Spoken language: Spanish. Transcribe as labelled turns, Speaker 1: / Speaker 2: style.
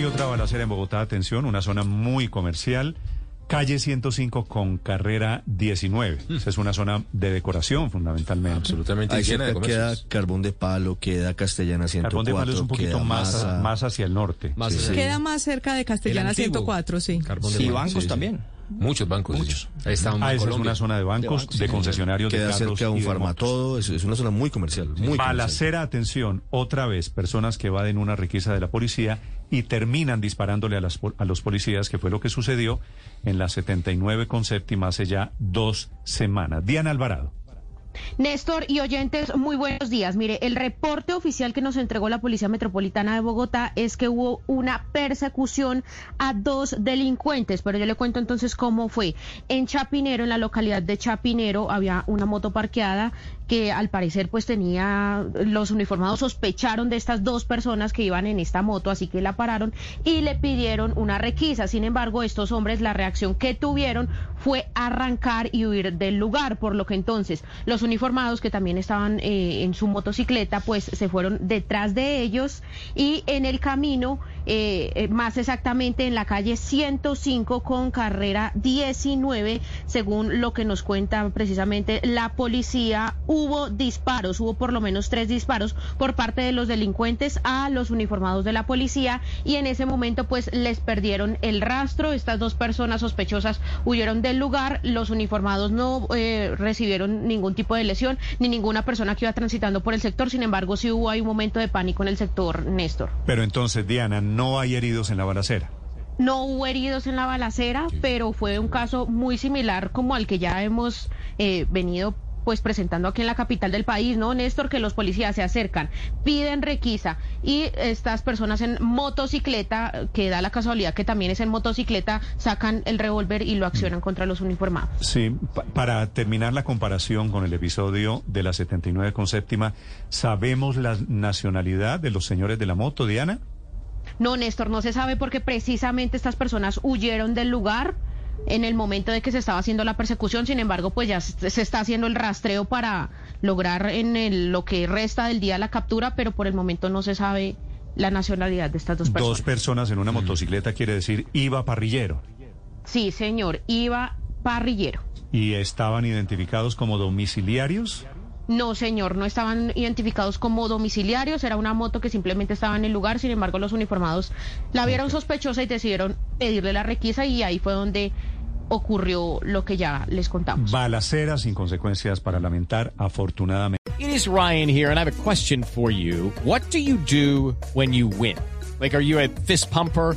Speaker 1: Hay otra balacera en Bogotá, atención, una zona muy comercial. Calle 105 con carrera 19. Esa es una zona de decoración fundamentalmente.
Speaker 2: Absolutamente
Speaker 3: Ahí
Speaker 2: llena de
Speaker 3: queda Carbón de Palo, queda Castellana 104,
Speaker 1: Carbón de Palo es un poquito más, más hacia el norte.
Speaker 2: Más
Speaker 3: Sí.
Speaker 4: Queda más cerca de Castellana
Speaker 2: El antiguo
Speaker 4: 104, sí.
Speaker 2: Carbón de
Speaker 5: Y
Speaker 2: Palo,
Speaker 5: bancos
Speaker 2: sí, sí.
Speaker 5: también.
Speaker 2: Muchos bancos. Muchos. Ahí está un
Speaker 1: Ah, esa es una zona de bancos, de, concesionarios de
Speaker 3: Queda
Speaker 1: carros
Speaker 3: cerca de un
Speaker 1: y de motos.
Speaker 3: farmatodo, es, es una zona muy comercial, muy comercial.
Speaker 1: Balacera, atención, otra vez, personas que evaden una requisa de la policía y terminan disparándole a, las a los policías, que fue lo que sucedió en la 79 con séptima hace ya dos semanas. Diana Alvarado.
Speaker 6: Néstor y oyentes, muy buenos días. Mire, el reporte oficial que nos entregó la Policía Metropolitana de Bogotá es que hubo una persecución a dos delincuentes, pero yo le cuento entonces cómo fue. En Chapinero, en la localidad de Chapinero, había una moto parqueada que al parecer pues tenía, los uniformados sospecharon de estas dos personas que iban en esta moto, así que la pararon y le pidieron una requisa. Sin embargo, estos hombres, la reacción que tuvieron fue arrancar y huir del lugar, por lo que entonces los uniformados que también estaban eh, en su motocicleta, pues se fueron detrás de ellos y en el camino, eh, eh, más exactamente en la calle 105 con carrera 19, según lo que nos cuenta precisamente la policía, hubo disparos, hubo por lo menos tres disparos por parte de los delincuentes a los uniformados de la policía y en ese momento pues les perdieron el rastro, estas dos personas sospechosas huyeron del lugar, los uniformados no recibieron ningún tipo de lesión ni ninguna persona que iba transitando por el sector, sin embargo sí hubo ahí un momento de pánico en el sector, Néstor.
Speaker 1: Pero entonces, Diana, no hay heridos en la balacera.
Speaker 6: No hubo heridos en la balacera, pero fue un caso muy similar como al que ya hemos eh, venido pues presentando aquí en la capital del país, ¿no, Néstor? Que los policías se acercan, piden requisa y estas personas en motocicleta, que da la casualidad que también es en motocicleta, sacan el revólver y lo accionan contra los uniformados.
Speaker 1: Sí, pa- para terminar la comparación con el episodio de la 79 con séptima, ¿sabemos la nacionalidad de los señores de la moto, Diana?
Speaker 6: No, Néstor, no se sabe porque precisamente estas personas huyeron del lugar en el momento de que se estaba haciendo la persecución. Sin embargo, pues ya se está haciendo el rastreo para lograr en el- lo que resta del día la captura, pero por el momento no se sabe la nacionalidad de estas dos personas.
Speaker 1: Dos personas en una motocicleta quiere decir iba parrillero
Speaker 6: Sí, señor, iba parrillero.
Speaker 1: y estaban identificados como domiciliarios.
Speaker 6: No, señor, no estaban identificados como domiciliarios, era una moto que simplemente estaba en el lugar, sin embargo los uniformados la vieron sospechosa y decidieron pedirle la requisa y ahí fue donde ocurrió lo que ya les contamos.
Speaker 1: Balacera sin consecuencias para lamentar, afortunadamente.
Speaker 7: It is Ryan here, and I have a question for you. What do you do when you win? Like, are you a fist pumper?